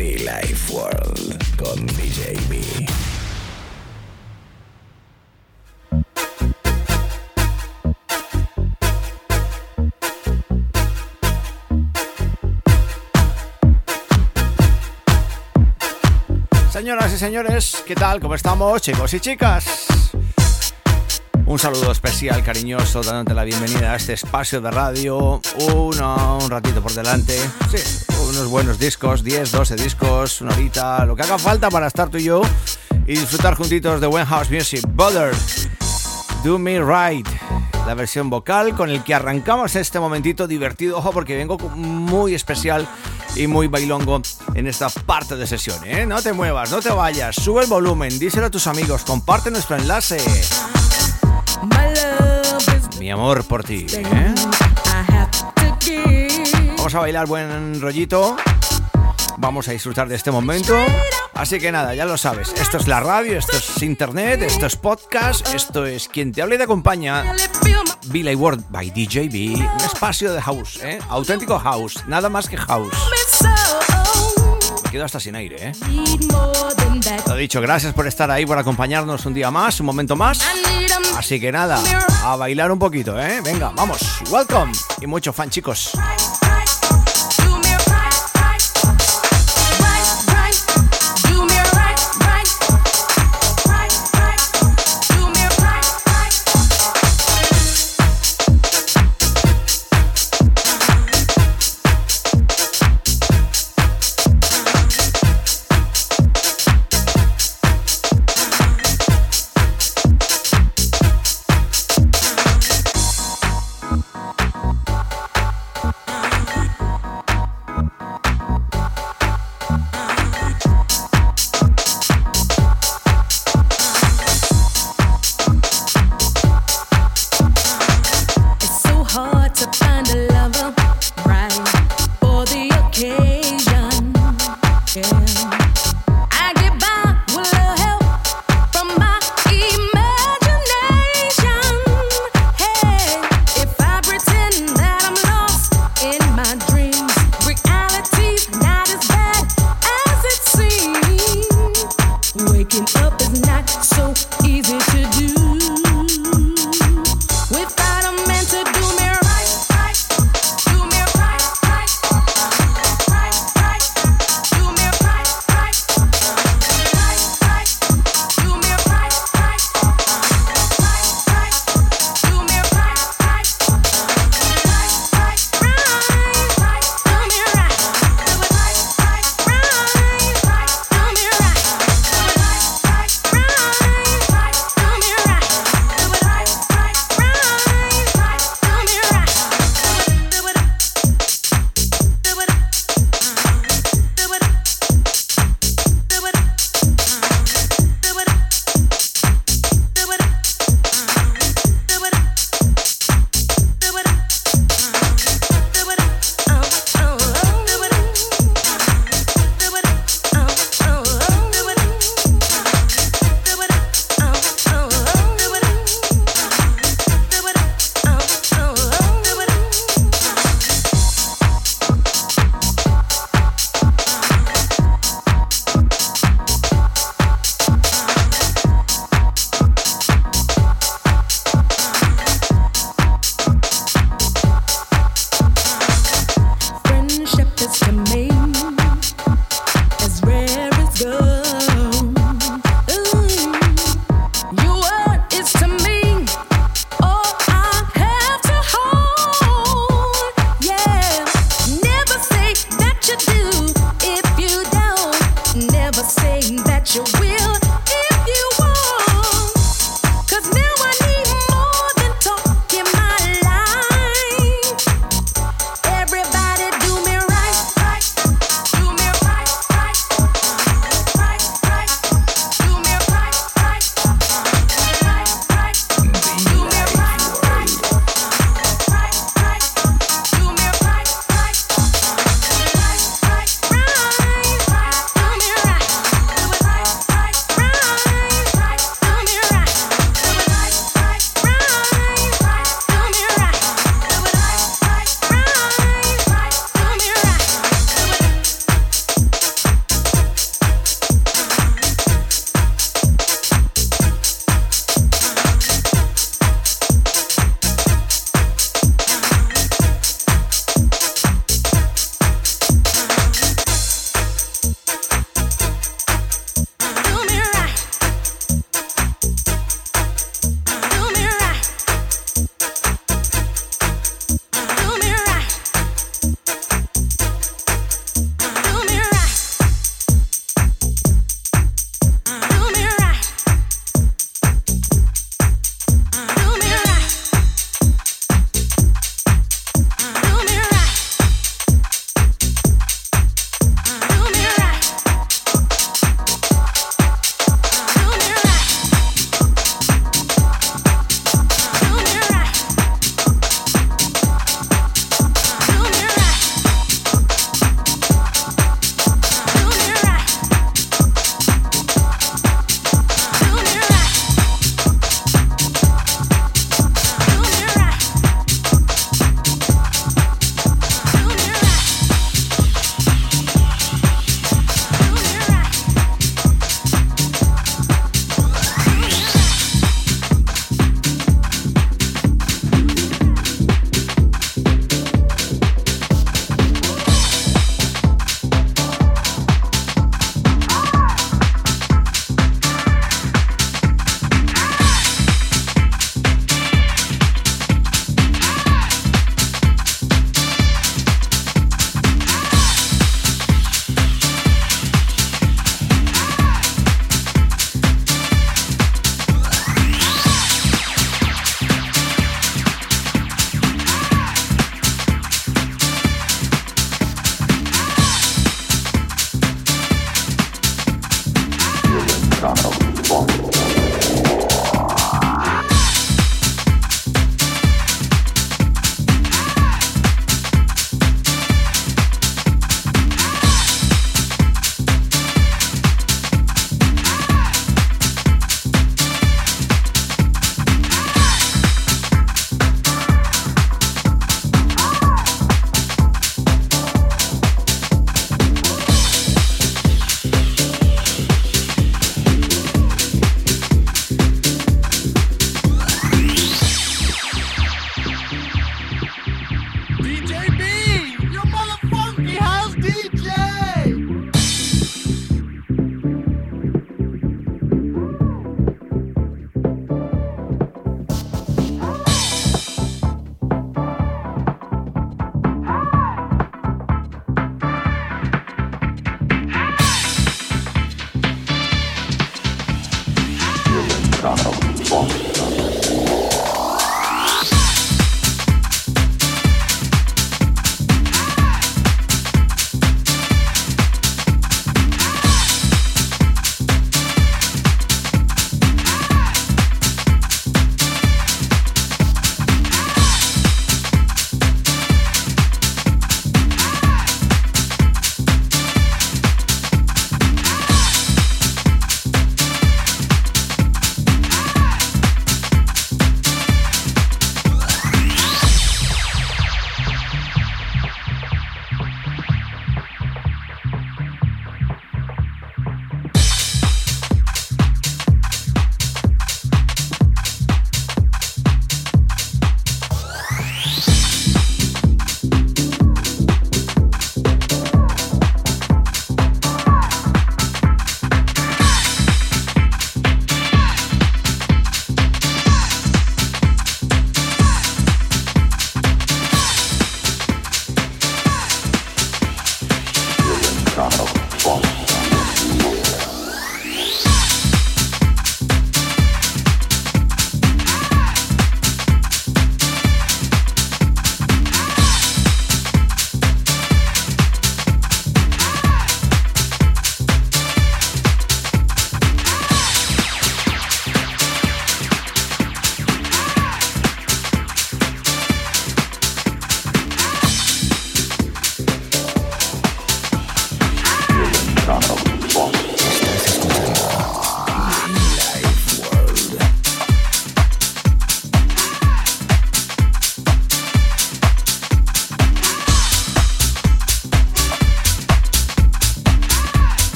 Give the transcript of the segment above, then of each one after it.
Life World con DJ B. Señoras y señores, ¿qué tal? ¿Cómo estamos, chicos y chicas? Un saludo especial, cariñoso, dándote la bienvenida a este espacio de radio. Uno, un ratito por delante. Sí, unos buenos discos, 10, 12 discos, una horita, lo que haga falta para estar tú y yo y disfrutar juntitos de When House Music. Butter, Do Me Right, la versión vocal con el que arrancamos este momentito divertido. Ojo, porque vengo muy especial y muy bailongo en esta parte de sesión. ¿eh? No te muevas, no te vayas, sube el volumen, díselo a tus amigos, comparte nuestro enlace. Mi amor por ti. ¿eh? Vamos a bailar buen rollito. Vamos a disfrutar de este momento. Así que nada, ya lo sabes. Esto es la radio, esto es internet, esto es podcast, esto es quien te habla y te acompaña. Billy Word by DJB. Un espacio de house, ¿eh? Auténtico house. Nada más que house. Me quedo hasta sin aire, ¿eh? Lo dicho, gracias por estar ahí, por acompañarnos un día más, un momento más. Así que nada, a bailar un poquito, ¿eh? Venga, vamos. Welcome. Y mucho fan, chicos.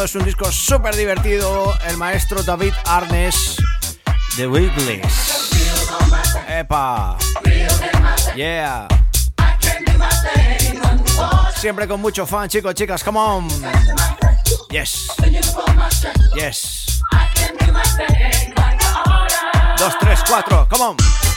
Es un disco súper divertido. El maestro David Arnes de Wiggles. ¡Epa! Yeah. Siempre con mucho fan, chicos, chicas, come on. Yes. Yes. Dos, tres, cuatro, come on.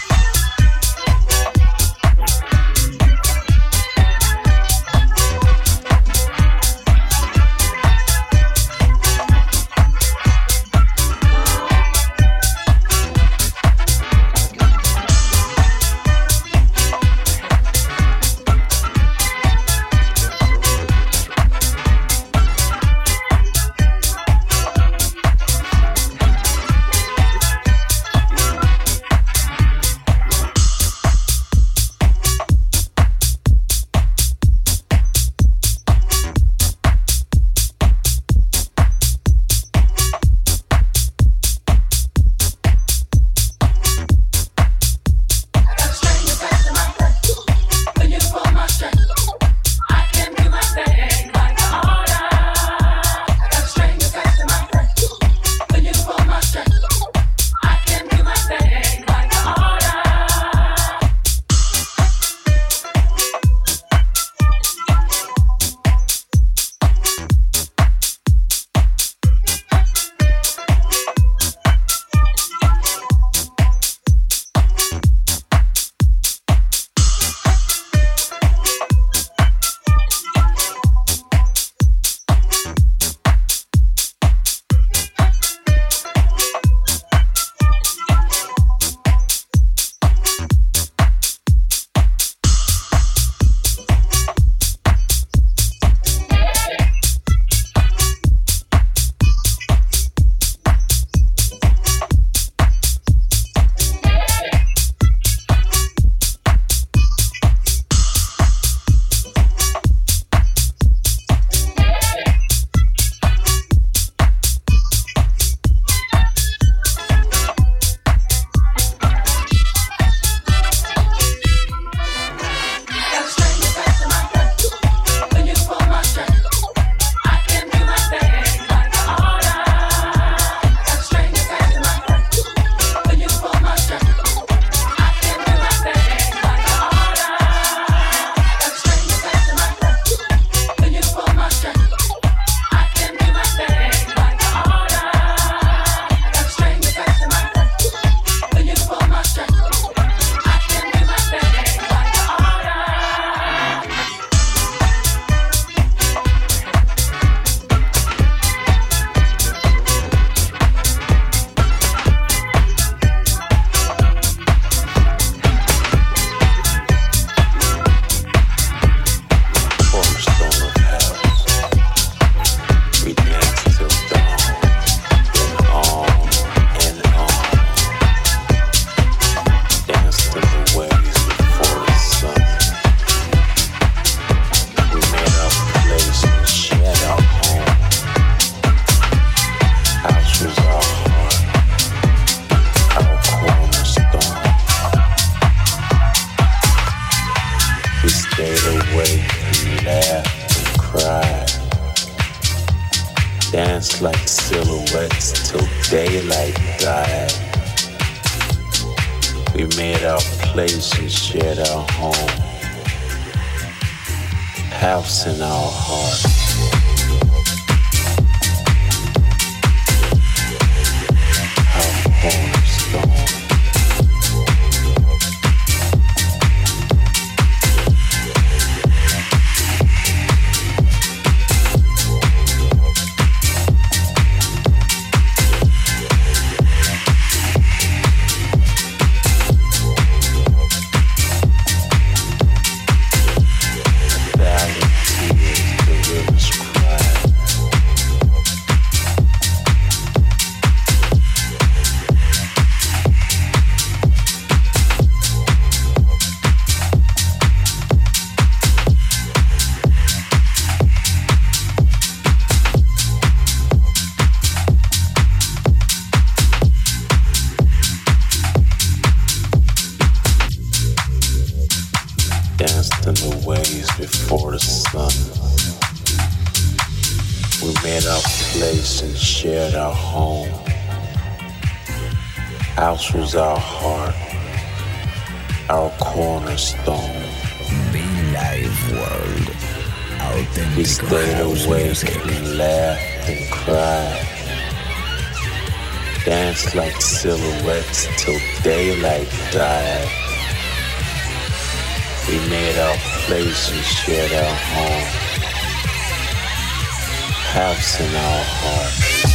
our heart, our cornerstone. Be live world. We stayed awake waves, and laugh and cry. Dance like silhouettes till daylight died. We made our place and shared our home. House in our heart.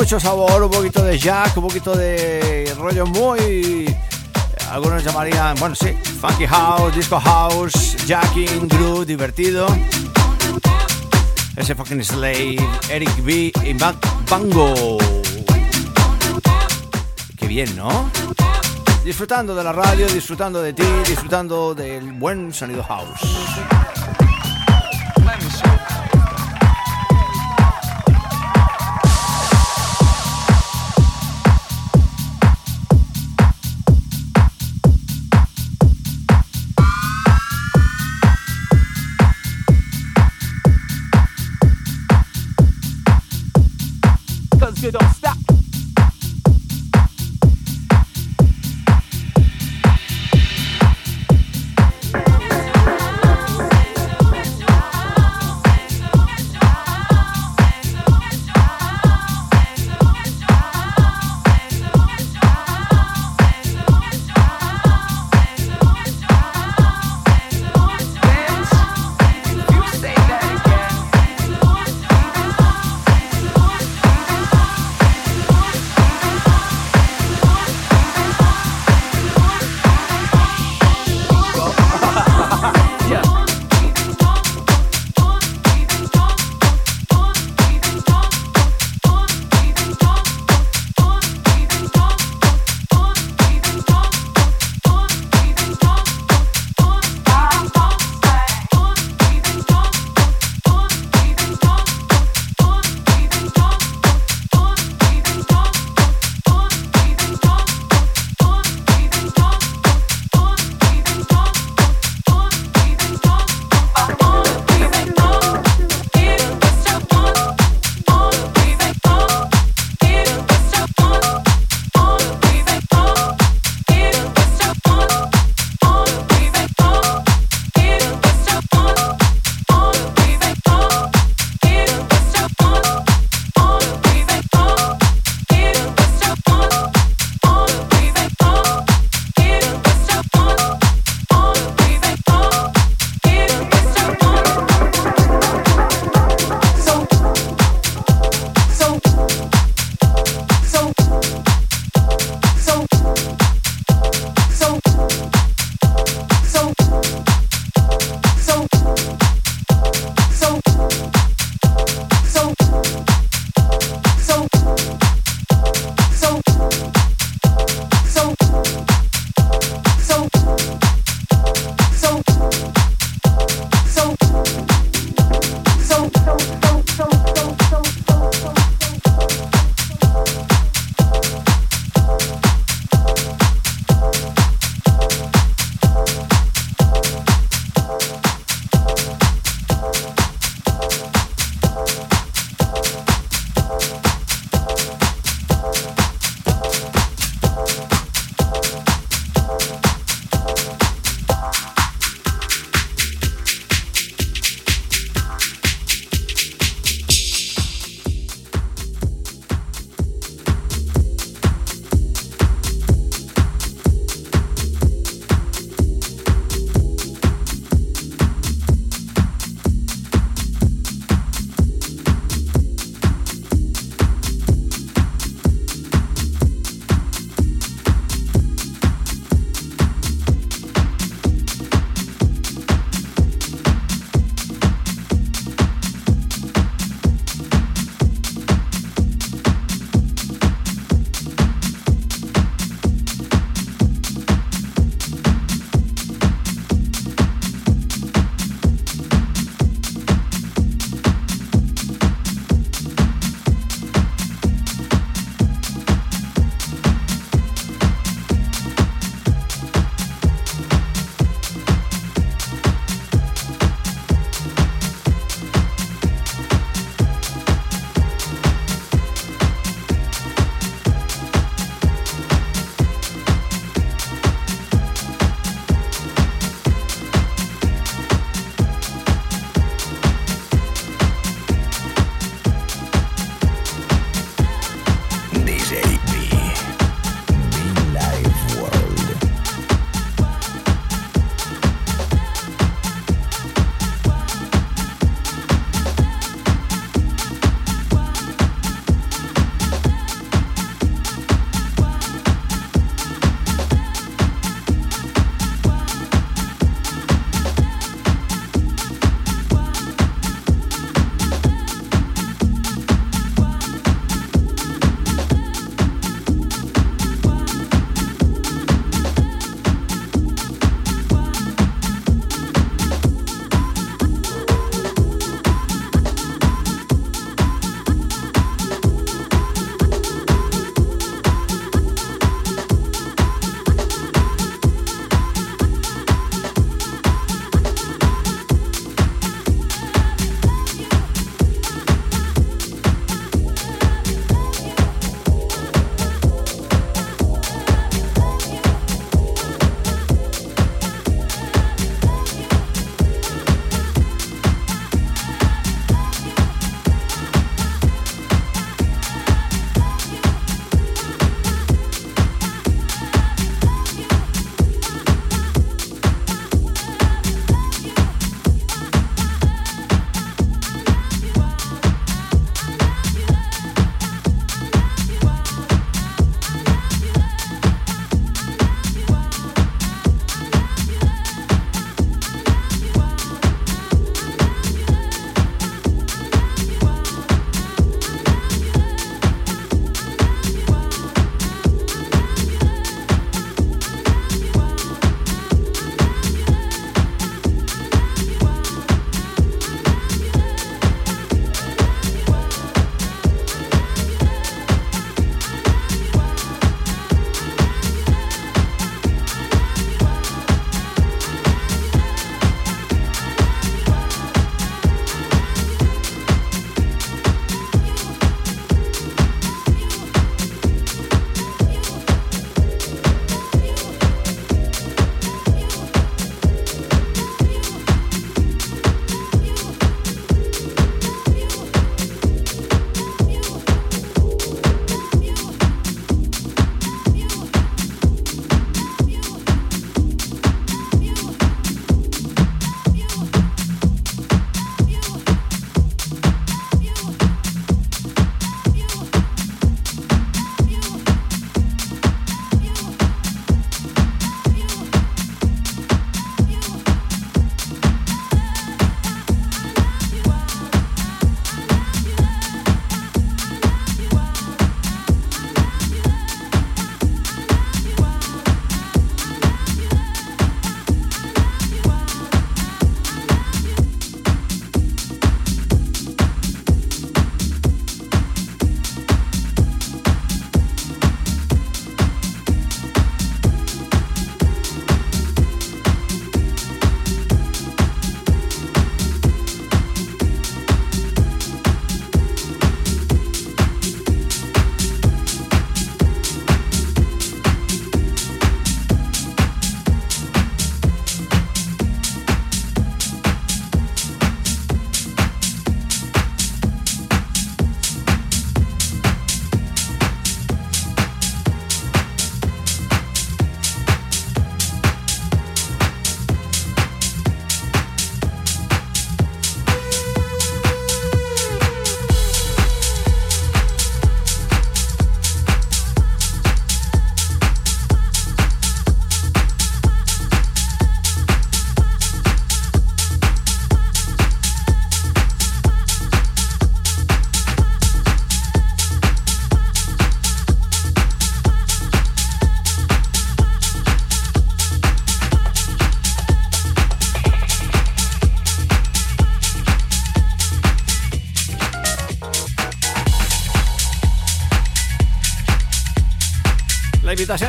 Mucho sabor, un poquito de jack, un poquito de rollo muy... Algunos llamarían, bueno, sí, funky house, disco house, jacking, groove, divertido. Ese fucking Slave, Eric B y Bango. Qué bien, ¿no? Disfrutando de la radio, disfrutando de ti, disfrutando del buen sonido house.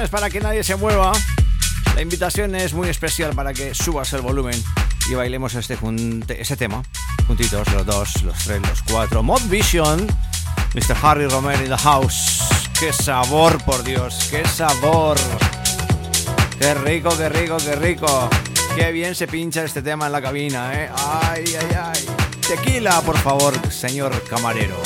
Para que nadie se mueva. La invitación es muy especial para que subas el volumen y bailemos este, este tema juntitos, los dos, los tres, los cuatro. Mod Vision, Mr. Harry Romero in the house. ¡Qué sabor, por Dios! ¡Qué sabor! ¡Qué rico, qué rico, qué rico! ¡Qué bien se pincha este tema en la cabina, eh! ¡Ay, ay, ay! Tequila, por favor, señor camarero.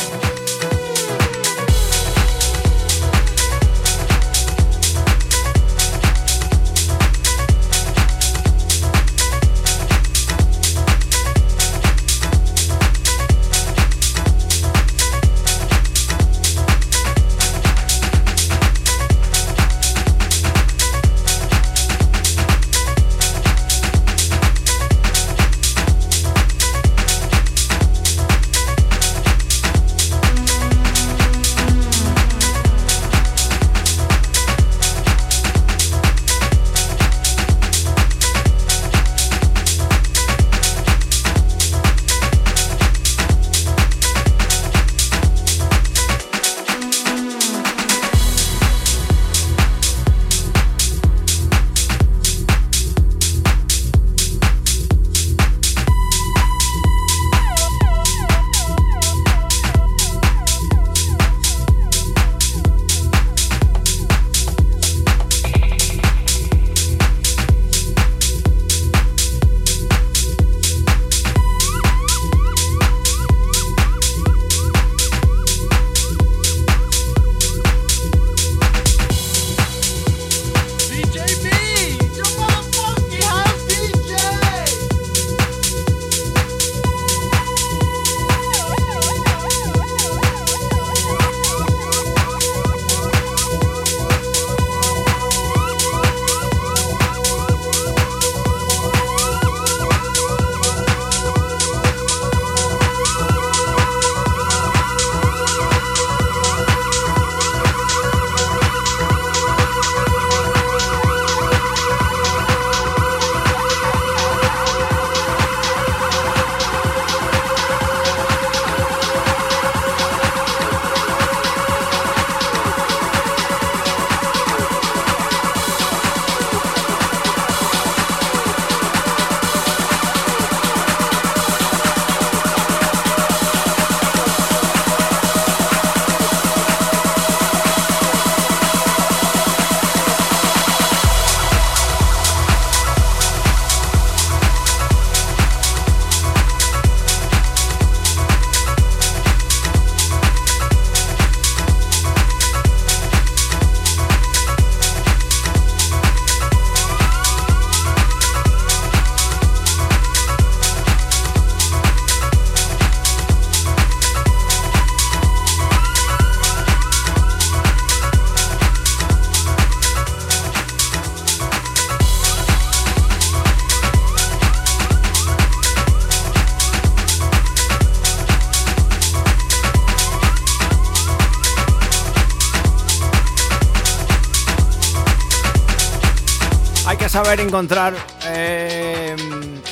Encontrar eh,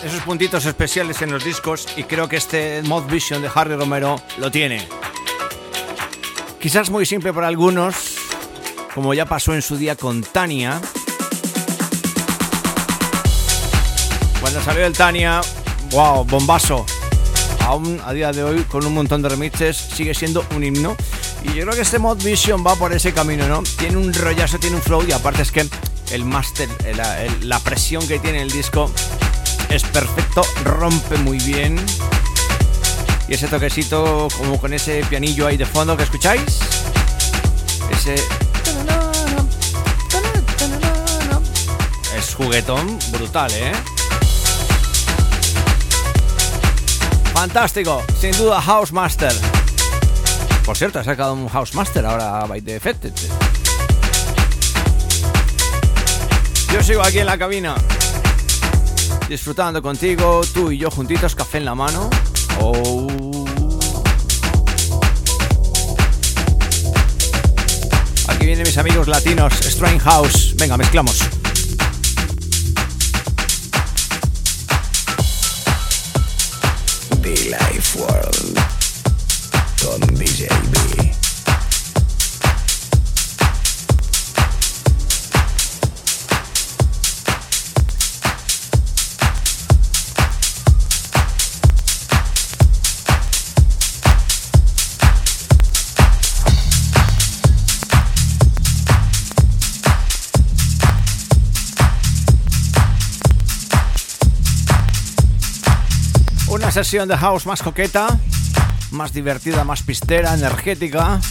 esos puntitos especiales en los discos y creo que este Mod Vision de Harry Romero lo tiene. Quizás muy simple para algunos, como ya pasó en su día con Tania. Cuando salió el Tania, wow, bombazo. Aún a día de hoy, con un montón de remixes, sigue siendo un himno. Y yo creo que este Mod Vision va por ese camino, ¿no? Tiene un rollazo, tiene un flow y aparte es que el máster, la presión que tiene el disco es perfecto, rompe muy bien. Y ese toquecito como con ese pianillo ahí de fondo que escucháis. Ese... Es juguetón brutal, ¿eh? Fantástico, sin duda House Master. Por cierto, ha sacado un House Master ahora by the Effect. Yo sigo aquí en la cabina, disfrutando contigo, tú y yo juntitos, café en la mano. Oh. Aquí vienen mis amigos latinos, Strange House. Venga, mezclamos. The Life World con DJ sesión de house más coqueta, más divertida, más pistera, energética.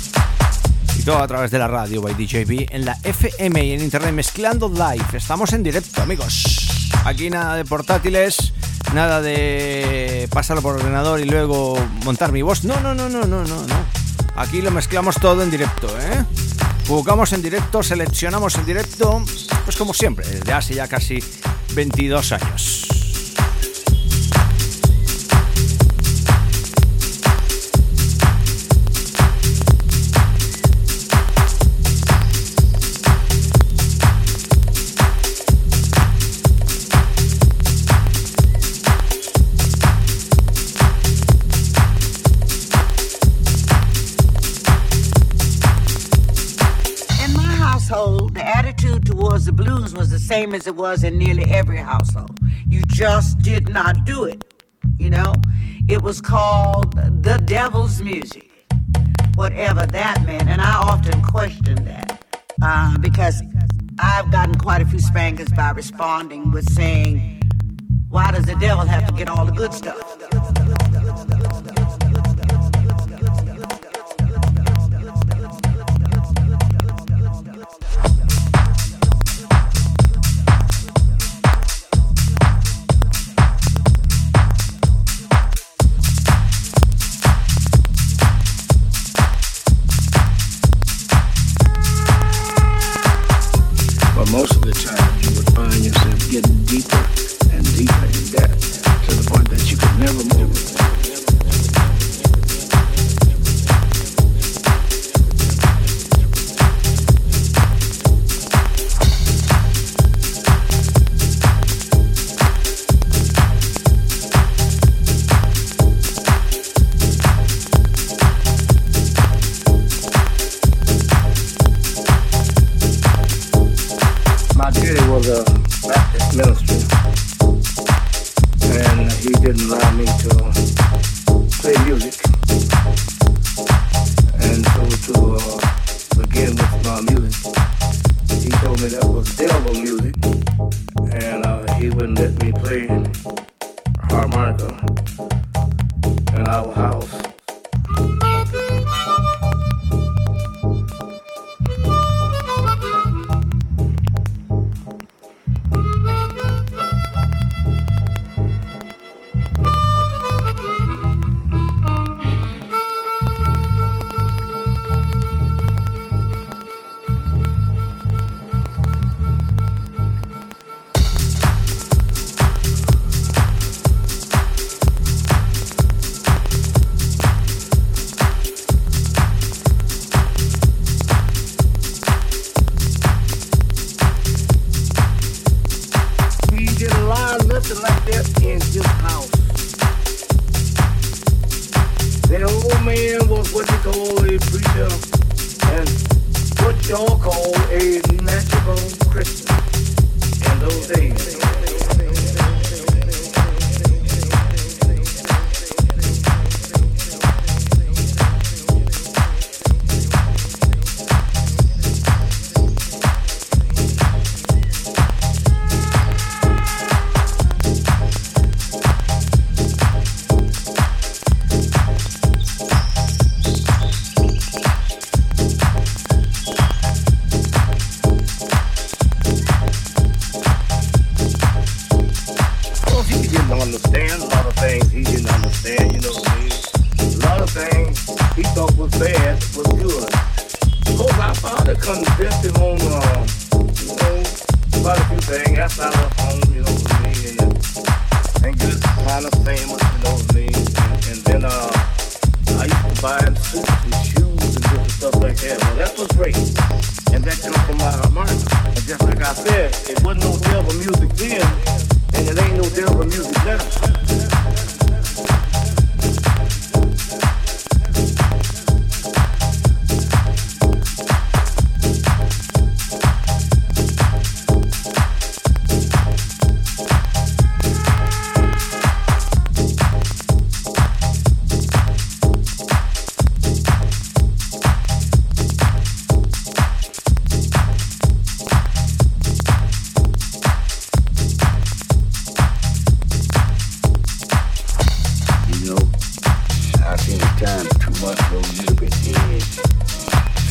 Y todo a través de la radio by DJB en la FM y en internet mezclando live. Estamos en directo, amigos. Aquí nada de portátiles, nada de pasarlo por ordenador y luego montar mi voz. No, no, no, no, no, no, no. Aquí lo mezclamos todo en directo, ¿eh? Jugamos en directo, seleccionamos en directo, pues como siempre, desde hace ya casi 22 años. Same as it was in nearly every household. You just did not do it. You know, it was called the devil's music, whatever that meant. And I often question that uh, because I've gotten quite a few spankers by responding with saying, Why does the devil have to get all the good stuff? that in house. Old man was what call a preacher and what y'all call a natural Christian in those days.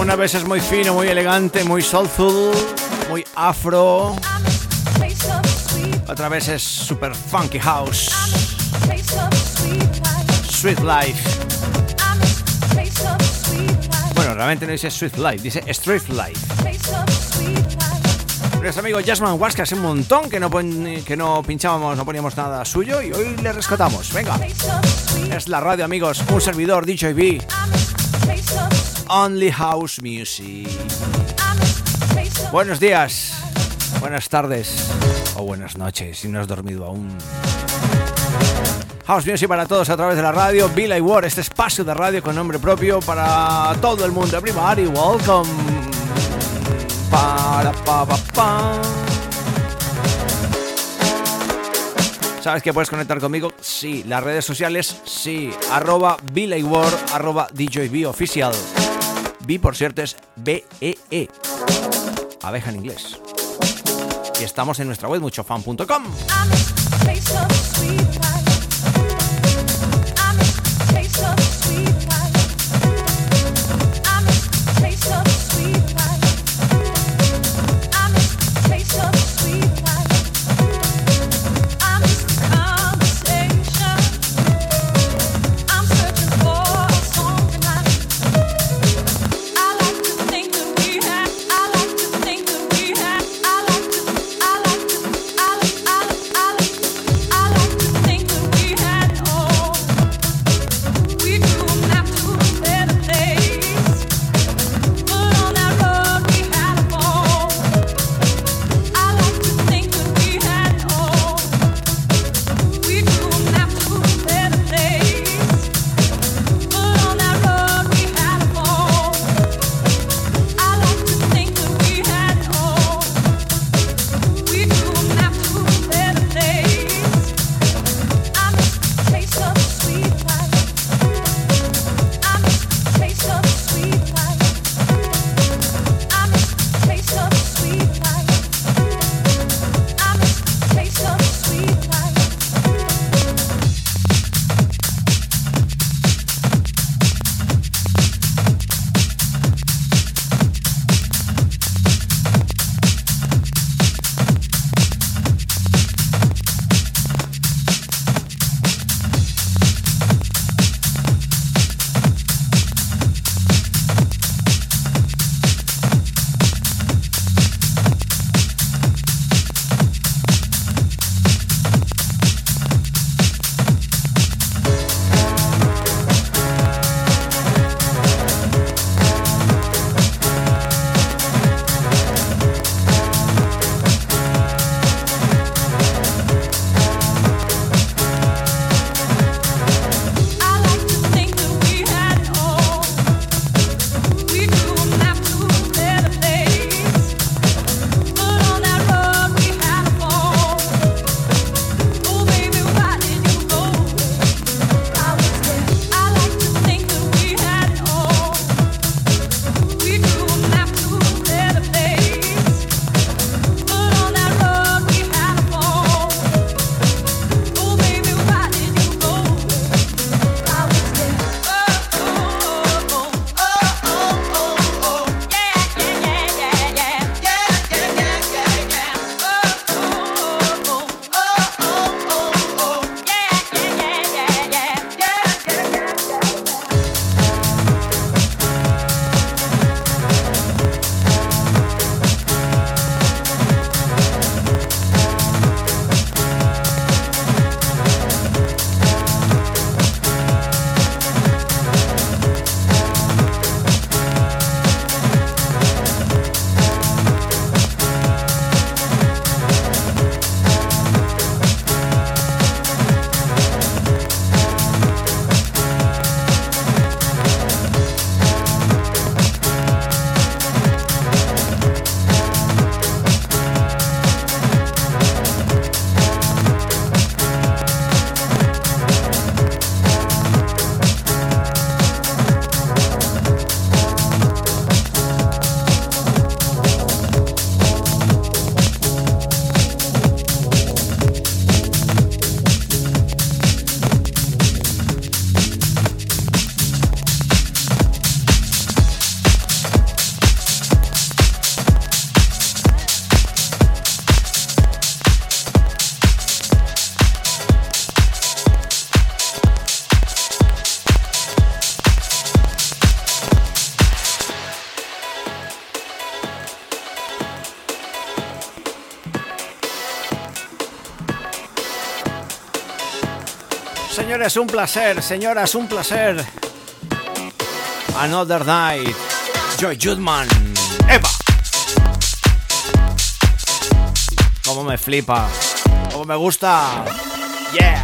una veces muy fino, muy elegante, muy soulful, muy afro. Otra vez es super funky house. Sweet life. Bueno, realmente no dice sweet life, dice street life. Nuestro amigo Jasmine Waska hace un montón que no, que no pinchábamos, no poníamos nada suyo y hoy le rescatamos. Venga. Es la radio, amigos. Un servidor, DJB. Only House Music. Buenos días, buenas tardes o buenas noches si no has dormido aún. House Music para todos a través de la radio. Billy Ward, este espacio de radio con nombre propio para todo el mundo. Everybody, welcome. Para, pa. ¿Sabes que puedes conectar conmigo? Sí. Las redes sociales, sí. Arroba arroba DJB oficial. B, por cierto, es B-E-E. -E. Abeja en inglés. Y estamos en nuestra web muchofan.com. Señores, un placer, señoras, un placer. Another Night. Joy Judman. Eva. Como me flipa. Como me gusta. Yeah.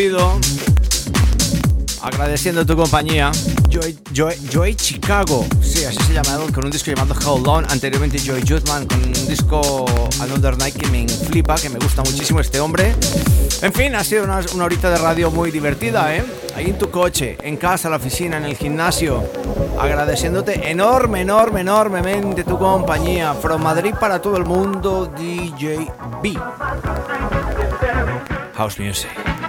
Despido agradeciendo tu compañía. Joy, Joy, Joy Chicago, sí, así se llama, con un disco llamado Hold On. Anteriormente Joy Judman con un disco Another Night que me flipa, que me gusta muchísimo este hombre. En fin, ha sido una, una horita de radio muy divertida, ¿eh? Ahí en tu coche, en casa, en la oficina, en el gimnasio. Agradeciéndote enorme, enorme, enormemente tu compañía. From Madrid para todo el mundo, DJ B. House Music.